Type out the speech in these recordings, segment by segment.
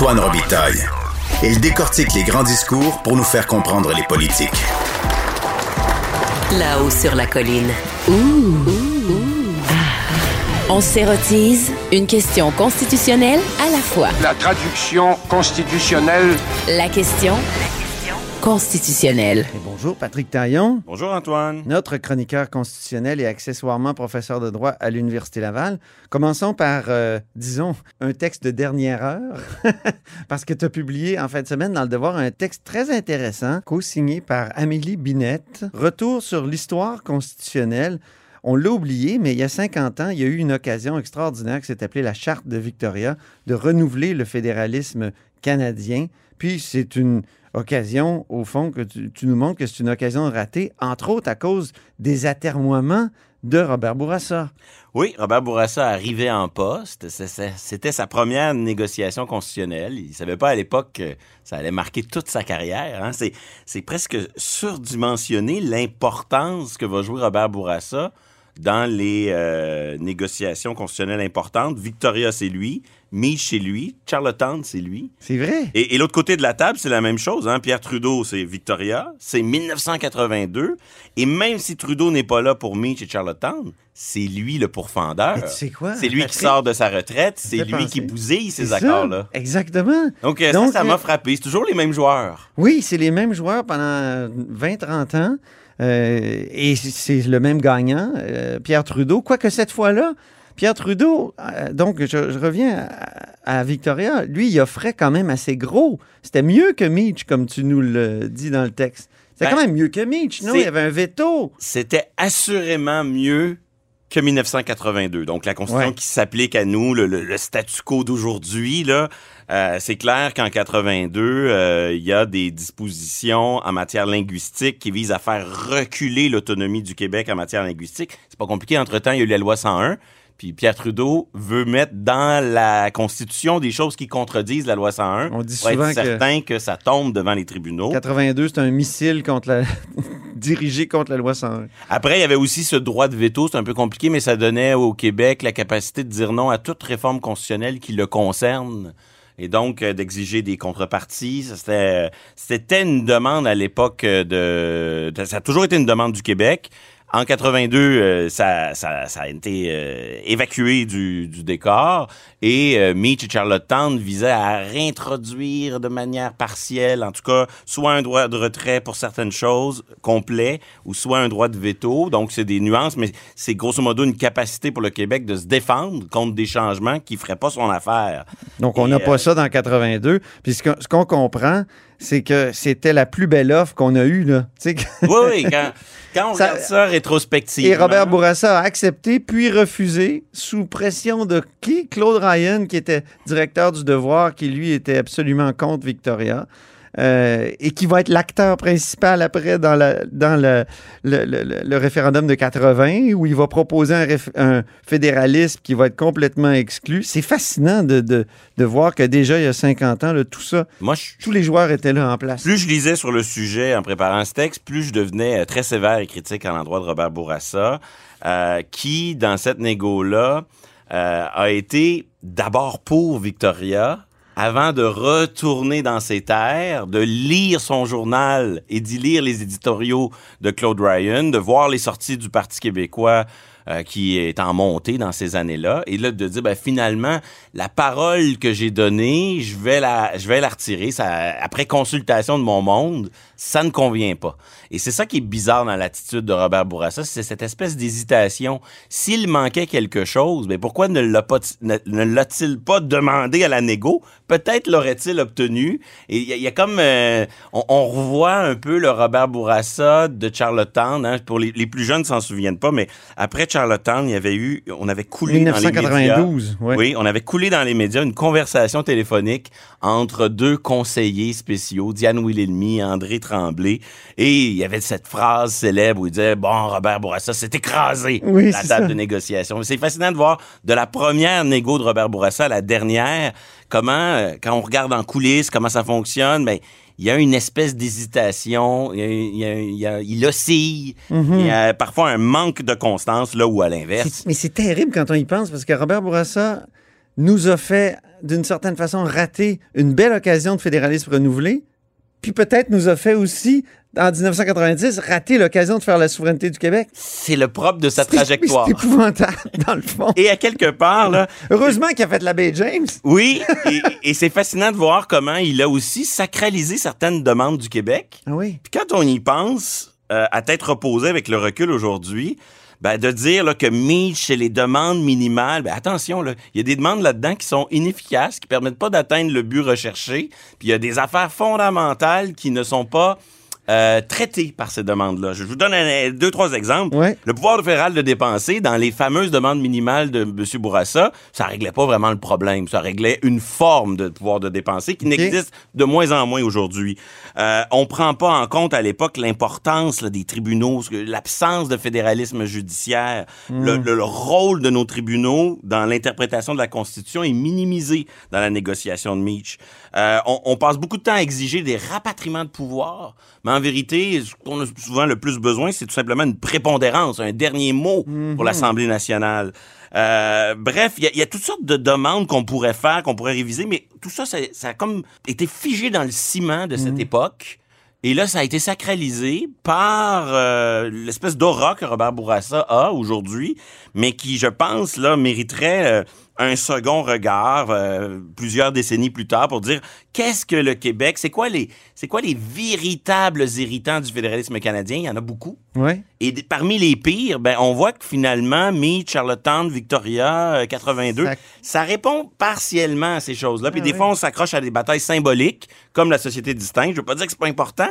Antoine Robitaille. Il décortique les grands discours pour nous faire comprendre les politiques. Là-haut sur la colline. On s'érotise une question constitutionnelle à la fois. La traduction constitutionnelle. La question constitutionnelle. Et bonjour, Patrick Taillon. Bonjour Antoine. Notre chroniqueur constitutionnel et accessoirement professeur de droit à l'Université Laval. Commençons par, euh, disons, un texte de dernière heure, parce que tu as publié en fin de semaine dans Le Devoir un texte très intéressant, co-signé par Amélie Binette. Retour sur l'histoire constitutionnelle. On l'a oublié, mais il y a 50 ans, il y a eu une occasion extraordinaire qui s'est appelée la Charte de Victoria de renouveler le fédéralisme canadien. Puis c'est une occasion, au fond, que tu, nous montres que c'est une occasion ratée, entre autres à cause des atermoiements de Robert Bourassa. Oui, Robert Bourassa arrivait en poste. C'était sa première négociation constitutionnelle. Il savait pas à l'époque que ça allait marquer toute sa carrière. hein. C'est c'est presque surdimensionné l'importance que va jouer Robert Bourassa dans les euh, négociations constitutionnelles importantes. Victoria, c'est lui. Meach, c'est lui. Charlottetown, c'est lui. C'est vrai? Et, et l'autre côté de la table, c'est la même chose. Hein? Pierre Trudeau, c'est Victoria. C'est 1982. Et même si Trudeau n'est pas là pour Meach et Charlottetown, c'est lui le pourfendeur. Mais tu sais quoi, C'est lui qui sort de sa retraite. C'est lui penser. qui bousille ces accords-là. Exactement. Donc, euh, Donc, ça, ça m'a euh, frappé? C'est toujours les mêmes joueurs. Oui, c'est les mêmes joueurs pendant 20-30 ans. euh, et c'est le même gagnant, euh, Pierre Trudeau. Quoique cette fois-là, Pierre Trudeau, euh, donc je, je reviens à, à Victoria, lui, il offrait quand même assez gros. C'était mieux que Meach, comme tu nous le dis dans le texte. C'était Ben, quand même mieux que Meach, non? Il y avait un veto. C'était assurément mieux que 1982. Donc, la Constitution Ouais. qui s'applique à nous, le, le- le statu quo d'aujourd'hui, là, euh, c'est clair qu'en 82, euh, il y a des dispositions en matière linguistique qui visent à faire reculer l'autonomie du Québec en matière linguistique. C'est pas compliqué. Entre-temps, il y a eu la loi 101. Puis Pierre Trudeau veut mettre dans la Constitution des choses qui contredisent la loi 101 On dit pour souvent que- certain que ça tombe devant les tribunaux. 82, c'est un missile contre la... dirigé contre la loi 101. Après, il y avait aussi ce droit de veto, c'est un peu compliqué, mais ça donnait au Québec la capacité de dire non à toute réforme constitutionnelle qui le concerne. Et donc, euh, d'exiger des contreparties. Ça, C'était, c'était une demande à l'époque de, de- Ça a toujours été une demande du Québec. En 82, euh, ça, ça, ça a été euh, évacué du, décor et euh, Meach et Charlottetown visaient à réintroduire de manière partielle, en tout cas, soit un droit de retrait pour certaines choses complet ou soit un droit de veto. Donc, c'est des nuances, mais c'est grosso modo une capacité pour le Québec de se défendre contre des changements qui feraient pas son affaire. Donc, on n'a euh, pas ça dans 82. Puis ce qu'on ce comprend, c'est que c'était la plus belle offre qu'on a eue. Là. Tu sais, que- Oui, oui, quand, quand on Ça- regarde ça rétrospectivement. Et Robert Bourassa a accepté, puis refusé, sous pression de qui? Claude Ryan, qui était directeur du Devoir, qui lui était absolument contre Victoria. Euh, et qui va être l'acteur principal après dans, la, dans le, le, le- le- le référendum de 80, où il va proposer un, réf- un fédéralisme qui va être complètement exclu. C'est fascinant de, de, de voir que déjà, il y a 50 ans, là, tout ça, Moi, je, tous les joueurs étaient là en place. Plus je lisais sur le sujet en préparant ce texte, plus je devenais euh, très sévère et critique à l'endroit de Robert Bourassa, euh, qui, dans cette négo-là, euh, a été d'abord pour Victoria, avant de retourner dans ses terres, de lire son journal et d'y lire les éditoriaux de Claude Ryan, de voir les sorties du Parti québécois euh, qui est en montée dans ces années-là, et là de dire ben, finalement la parole que j'ai donnée, je vais la, je vais la retirer. Après consultation de mon monde, ça ne convient pas. Et c'est ça qui est bizarre dans l'attitude de Robert Bourassa, c'est cette espèce d'hésitation. S'il manquait quelque chose, ben pourquoi ne ne, ne l'a-t-il pas demandé à la négo? Peut-être l'aurait-il obtenu. Et il y, a- comme, euh, on, revoit un peu le Robert Bourassa de Charlottetown. Hein, pour les, plus jeunes, s'en souviennent pas, mais après Charlottetown, il y avait eu, on avait coulé dans les médias. 1992, ouais. Oui, on avait coulé dans les médias une conversation téléphonique entre deux conseillers spéciaux, Diane Wilhelmy et André Tremblay. Et il y avait cette phrase célèbre où il disait, bon, Robert Bourassa s'est écrasé Oui, la table ça. de négociation. C'est fascinant de voir de la première négo de Robert Bourassa à la dernière, comment, euh, quand on regarde en coulisses, comment ça fonctionne, ben, il y a une espèce d'hésitation, il, y a- il, y a- il y a- il oscille, il y a parfois un manque de constance, là où à l'inverse. Mais c'est terrible quand on y pense parce que Robert Bourassa nous a fait, d'une certaine façon, rater une belle occasion de fédéralisme renouvelé, puis peut-être nous a fait aussi, en 1990, rater l'occasion de faire la souveraineté du Québec. C'est le propre de sa trajectoire. C'est épouvantable, dans le fond. Et à quelque part, là, Heureusement qu'il a fait la baie James. oui, et, et c'est fascinant de voir comment il a aussi sacralisé certaines demandes du Québec. Ah oui. Puis quand on y pense, euh, à tête reposée avec le recul aujourd'hui, ben, de dire là, que Mitch, c'est les demandes minimales, ben, attention, là, il y a des demandes là-dedans qui sont inefficaces, qui permettent pas d'atteindre le but recherché, puis il y a des affaires fondamentales qui ne sont pas euh, traitées par ces demandes-là. Je vous donne un- deux, trois exemples. Ouais. Le pouvoir fédéral de dépenser, dans les fameuses demandes minimales de M. Bourassa, ça réglait pas vraiment le problème. Ça réglait une forme de pouvoir de dépenser qui n'existe de moins en moins aujourd'hui. Euh, on prend pas en compte à l'époque l'importance des tribunaux, l'absence de fédéralisme judiciaire, le, le- le rôle de nos tribunaux dans l'interprétation de la Constitution est minimisé dans la négociation de Meach. Euh, on, on passe beaucoup de temps à exiger des rapatriements de pouvoir, mais en vérité, ce qu'on a souvent le plus besoin, c'est tout simplement une prépondérance, un dernier mot pour l'Assemblée nationale. Euh, bref, il y, a- il y a toutes sortes de demandes qu'on pourrait faire, qu'on pourrait réviser, mais tout ça, ça, ça a comme été figé dans le ciment de cette époque. Et là, ça a été sacralisé par euh, l'espèce d'aura que Robert Bourassa a aujourd'hui, mais qui, je pense, là, mériterait euh, un second regard euh, plusieurs décennies plus tard pour dire qu'est-ce que le Québec, c'est quoi les, c'est quoi les véritables irritants du fédéralisme canadien? Il y en a beaucoup. Oui. Et parmi les pires, ben, on voit que finalement, Meade, Charlottetown, Victoria, euh, 82, Ça- ça... répond partiellement à ces choses-là. Puis Ah des oui. fois, on s'accroche à des batailles symboliques, comme la société distincte. Je veux pas dire que c'est pas important,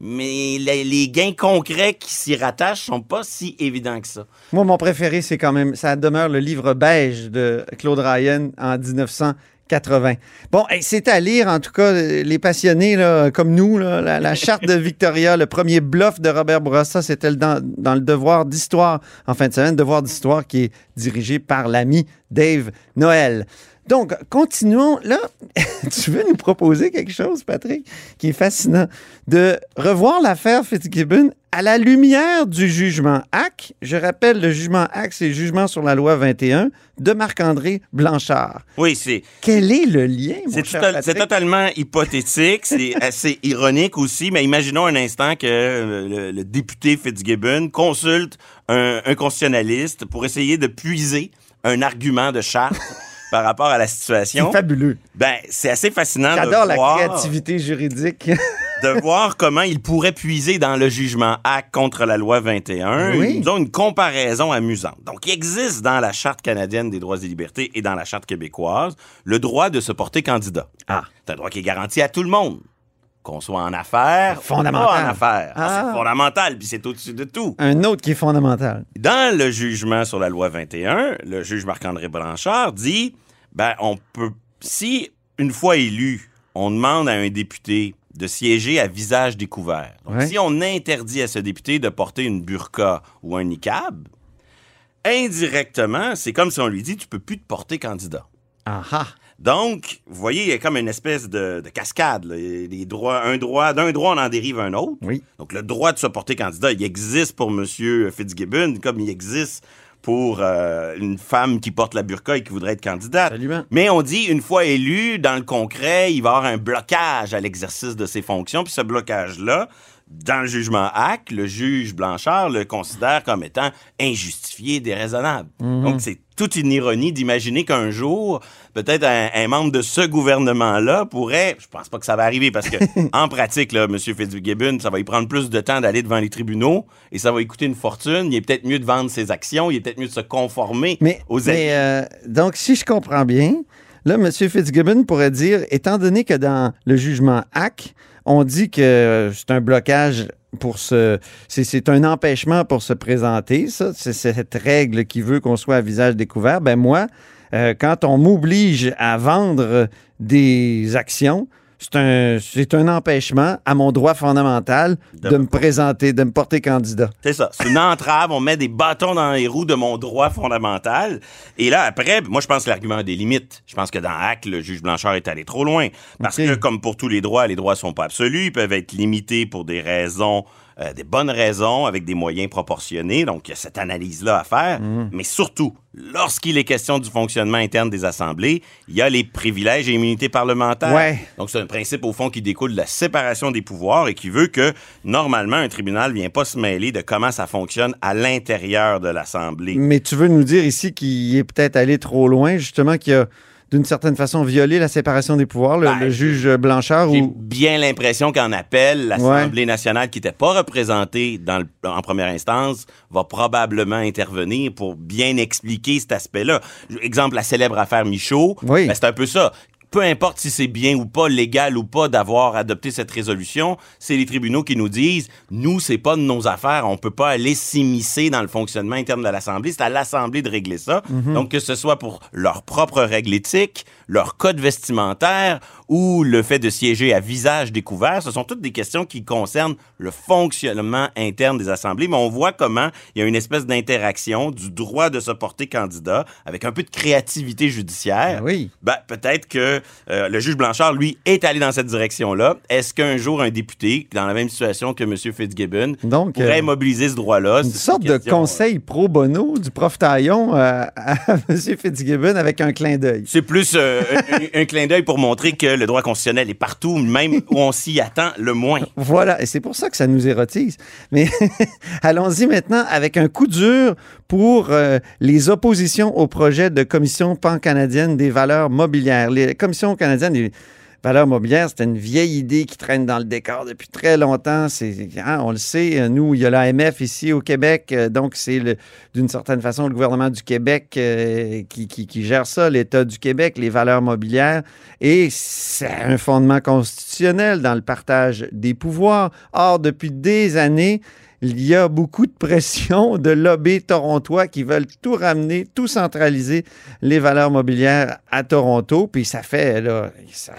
mais les, gains concrets qui s'y rattachent sont pas si évidents que ça. Moi, mon préféré, c'est quand même, ça demeure le livre beige de Claude Ryan en 1980. Bon, c'est à lire, en tout cas, les passionnés comme nous, la, charte de Victoria, le premier bluff de Robert Bourassa, c'était dans, dans le devoir d'histoire en fin de semaine, devoir d'histoire qui est dirigé par l'ami Dave Noël. Donc, continuons. Là, tu veux nous proposer quelque chose, Patrick, qui est fascinant, de revoir l'affaire Fitzgibbon à la lumière du jugement HAC. Je rappelle, le jugement HAC, c'est le jugement sur la loi 21 de Marc-André Blanchard. Oui, c'est Quel est le lien, mon C'est cher total- Patrick? c'est totalement hypothétique, c'est assez ironique aussi, mais imaginons un instant que euh, le, le député Fitzgibbon consulte un, un constitutionnaliste pour essayer de puiser un argument de charte par rapport à la situation. C'est fabuleux. Ben, c'est assez fascinant de J'adore la voir, créativité juridique. de voir comment il pourrait puiser dans le jugement A contre la loi 21. Oui. Ils ont une comparaison amusante. Donc, il existe dans la Charte canadienne des droits et libertés et dans la Charte québécoise le droit de se porter candidat. Ah. C'est un droit qui est garanti à tout le monde. Qu'on soit en affaires, Fondamental. pas en affaires. Ah, Ah. C'est fondamental, puis c'est au-dessus de tout. Un autre qui est fondamental. Dans le jugement sur la loi 21, le juge Marc-André Blanchard dit ben on peut si une fois élu, on demande à un député de siéger à visage découvert. Donc Ouais. si on interdit à ce député de porter une burqa ou un niqab, indirectement, c'est comme si on lui dit tu peux plus te porter candidat. Ah ah. Donc, vous voyez, il y a comme une espèce de, de cascade. là. Des droits, un droit, d'un droit, on en dérive un autre. Oui. Donc, le droit de se porter candidat, il existe pour M. Fitzgibbon, comme il existe pour euh, une femme qui porte la burqa et qui voudrait être candidate. Absolument. Mais on dit, une fois élu, dans le concret, il va y avoir un blocage à l'exercice de ses fonctions. Puis ce blocage-là, dans le jugement HAC, le juge Blanchard le considère comme étant injustifié, déraisonnable. Donc, c'est toute une ironie d'imaginer qu'un jour, peut-être un, un membre de ce gouvernement-là pourrait, je pense pas que ça va arriver parce que, en pratique, là, M. Fitzgibbon, ça va y prendre plus de temps d'aller devant les tribunaux et ça va lui coûter une fortune. Il est peut-être mieux de vendre ses actions, il est peut-être mieux de se conformer Mais, aux mais, euh, donc, si je comprends bien, là, M. Fitzgibbon pourrait dire, étant donné que dans le jugement HAC, on dit que c'est un blocage pour se. C'est, c'est un empêchement pour se présenter, ça. C'est cette règle qui veut qu'on soit à visage découvert. Ben moi, euh, quand on m'oblige à vendre des actions, c'est un, c'est un empêchement à mon droit fondamental de, De- me présenter, de me porter candidat. C'est ça. C'est une entrave. On met des bâtons dans les roues de mon droit fondamental. Et là, après, moi, je pense que l'argument a des limites. Je pense que dans Hack, le juge Blanchard est allé trop loin. Parce que, comme pour tous les droits, les droits sont pas absolus. Ils peuvent être limités pour des raisons, euh, des bonnes raisons, avec des moyens proportionnés. Donc, il y a cette analyse-là à faire. Mhm. Mais surtout, lorsqu'il est question du fonctionnement interne des assemblées, il y a les privilèges et immunités parlementaires. Ouais. Donc, c'est un principe, au fond, qui découle de la séparation des pouvoirs et qui veut que, normalement, un tribunal vient pas se mêler de comment ça fonctionne à l'intérieur de l'Assemblée. Mais tu veux nous dire ici qu'il est peut-être allé trop loin, justement, qu'il a d'une certaine façon violé la séparation des pouvoirs, le, Ben, le juge Blanchard J'ai ou. bien l'impression qu'en appel, l'Assemblée nationale, qui n'était pas représentée dans le- en première instance, va probablement intervenir pour bien expliquer cet aspect-là. Exemple, la célèbre affaire Michaud, Oui. ben, c'est un peu ça. Peu importe si c'est bien ou pas, légal ou pas d'avoir adopté cette résolution, c'est les tribunaux qui nous disent, nous, c'est pas de nos affaires, on peut pas aller s'immiscer dans le fonctionnement interne de l'Assemblée, c'est à l'Assemblée de régler ça. Donc, que ce soit pour leurs propres règles éthiques, leur code vestimentaire ou le fait de siéger à visage découvert, ce sont toutes des questions qui concernent le fonctionnement interne des assemblées, mais on voit comment il y a une espèce d'interaction du droit de se porter candidat avec un peu de créativité judiciaire. Ben oui. Ben, peut-être que euh, le juge Blanchard, lui, est allé dans cette direction-là. Est-ce qu'un jour, un député, dans la même situation que M. Fitzgibbon, Donc, pourrait euh, mobiliser ce droit-là? Une C'est sorte de question, euh, conseil pro bono du prof Taillon euh, à M. Fitzgibbon avec un clin d'œil. C'est plus euh, un, un clin d'œil pour montrer que le droit constitutionnel est partout, même où on s'y attend le moins. Voilà, et c'est pour ça que ça nous érotise. Mais allons-y maintenant avec un coup dur pour euh, les oppositions au projet de commission pan-canadienne des valeurs mobilières. Les commissions canadiennes des valeurs mobilières, c'était une vieille idée qui traîne dans le décor depuis très longtemps. C'est, hein, on le sait, euh, nous, il y a l'AMF ici au Québec, euh, donc c'est d'une certaine façon le gouvernement du Québec euh, qui, qui- qui gère ça, l'État du Québec, les valeurs mobilières, et c'est un fondement constitutionnel dans le partage des pouvoirs. Or, depuis des années, il y a beaucoup de pression de lobbies torontois qui veulent tout ramener, tout centraliser les valeurs mobilières à Toronto. Puis ça fait, là, ça,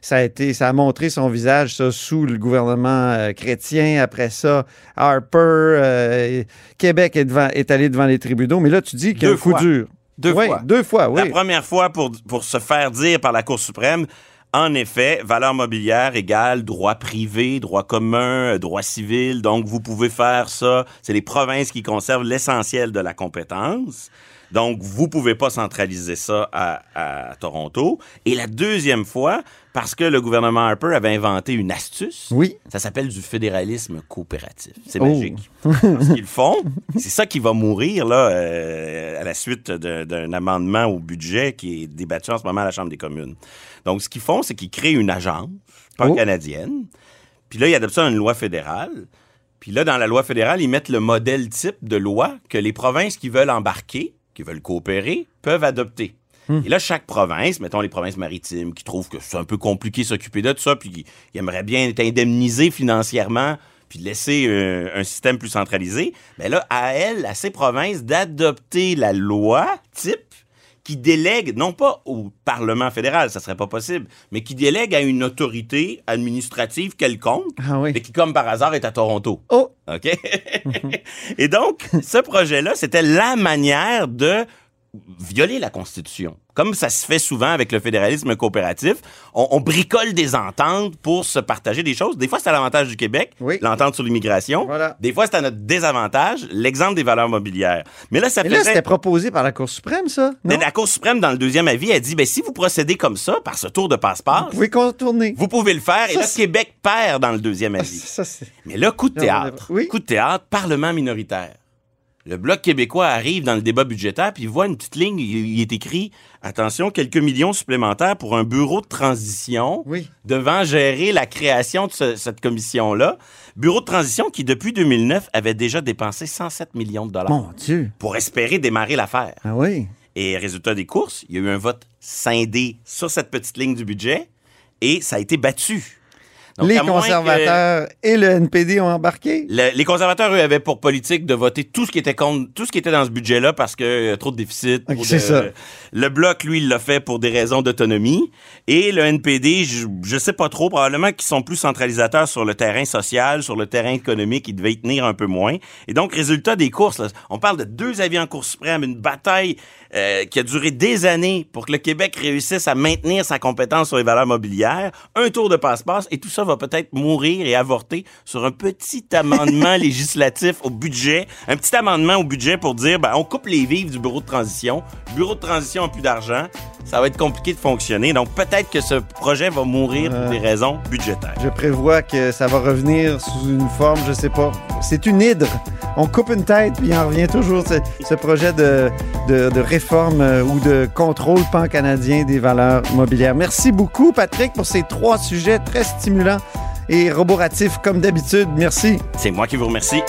ça a été, ça a montré son visage, ça, sous le gouvernement euh, chrétien. Après ça, Harper, euh, Québec est, devant- est allé devant les tribunaux. Mais là, tu dis qu'il y a coup dur. Deux Oui, fois. Deux fois, oui. La première fois pour, pour se faire dire par la Cour suprême, en effet, valeur mobilière égale droit privé, droit commun, droit civil. Donc, vous pouvez faire ça. C'est les provinces qui conservent l'essentiel de la compétence. Donc, vous pouvez pas centraliser ça à, à Toronto. Et la deuxième fois, parce que le gouvernement Harper avait inventé une astuce. Oui. Ça s'appelle du fédéralisme coopératif. C'est Oh. magique. Ce qu'ils font, c'est ça qui va mourir là, euh, à la suite d'un amendement au budget qui est débattu en ce moment à la Chambre des communes. Donc, ce qu'ils font, c'est qu'ils créent une agence pan-canadienne. Puis là, ils adoptent ça dans une loi fédérale. Puis là, dans la loi fédérale, ils mettent le modèle type de loi que les provinces qui veulent embarquer, qui veulent coopérer, peuvent adopter. Et là, chaque province, mettons les provinces maritimes, qui trouvent que c'est un peu compliqué s'occuper de ça, puis qui qui aimeraient bien être indemnisées financièrement, puis laisser euh, un système plus centralisé, mais là, à elles, à ces provinces, d'adopter la loi type qui délègue, non pas au Parlement fédéral, ça serait pas possible, mais qui délègue à une autorité administrative quelconque, Ah oui. mais qui, comme par hasard, est à Toronto. Oh, OK? Et donc, ce projet-là, c'était la manière de violer la Constitution. Comme ça se fait souvent avec le fédéralisme coopératif, on, on bricole des ententes pour se partager des choses. Des fois, c'est à l'avantage du Québec, Oui. l'entente sur l'immigration. Voilà. Des fois, c'est à notre désavantage, l'exemple des valeurs mobilières. Mais là, ça mais là, c'était proposé par la Cour suprême, ça? Mais Non? la Cour suprême, dans le deuxième avis, a dit, ben, si vous procédez comme ça, par ce tour de passe-passe, Vous pouvez contourner. vous pouvez le faire. Et là, Québec perd dans le deuxième Ah, avis. ça. Mais là, coup de théâtre. oui. Coup de théâtre, Parlement minoritaire. Le Bloc québécois arrive dans le débat budgétaire, puis il voit une petite ligne, il, est écrit Attention, quelques millions supplémentaires pour un bureau de transition Oui. devant gérer la création de ce- cette commission-là. Bureau de transition qui, depuis 2009, avait déjà dépensé 107 millions de dollars Mon Dieu. pour espérer démarrer l'affaire. Ah oui. Et résultat des courses, il y a eu un vote scindé sur cette petite ligne du budget et ça a été battu. Donc, les que- conservateurs et le NPD ont embarqué? Le- les conservateurs, eux, avaient pour politique de voter tout ce qui était contre, tout ce qui était dans ce budget-là parce que euh, trop de déficit. c'est ça. Le bloc, lui, il l'a fait pour des raisons d'autonomie. Et le NPD, je, je sais pas trop, probablement qu'ils sont plus centralisateurs sur le terrain social, sur le terrain économique, ils devaient y tenir un peu moins. Et donc, résultat des courses, là, on parle de deux avions en course suprême, une bataille euh, qui a duré des années pour que le Québec réussisse à maintenir sa compétence sur les valeurs mobilières, un tour de passe-passe, et tout ça va peut-être mourir et avorter sur un petit amendement législatif au budget, un petit amendement au budget pour dire, ben, on coupe les vivres du bureau de transition, le bureau de transition n'a plus d'argent, ça va être compliqué de fonctionner, donc peut-être que ce projet va mourir pour des raisons budgétaires. Je prévois que ça va revenir sous une forme, je sais pas. C'est une hydre. On coupe une tête, puis en revient toujours ce, projet de réforme euh, ou de contrôle pan-canadien des valeurs mobilières. Merci beaucoup, Patrick, pour ces trois sujets très stimulants et roboratifs comme d'habitude. Merci. C'est moi qui vous remercie.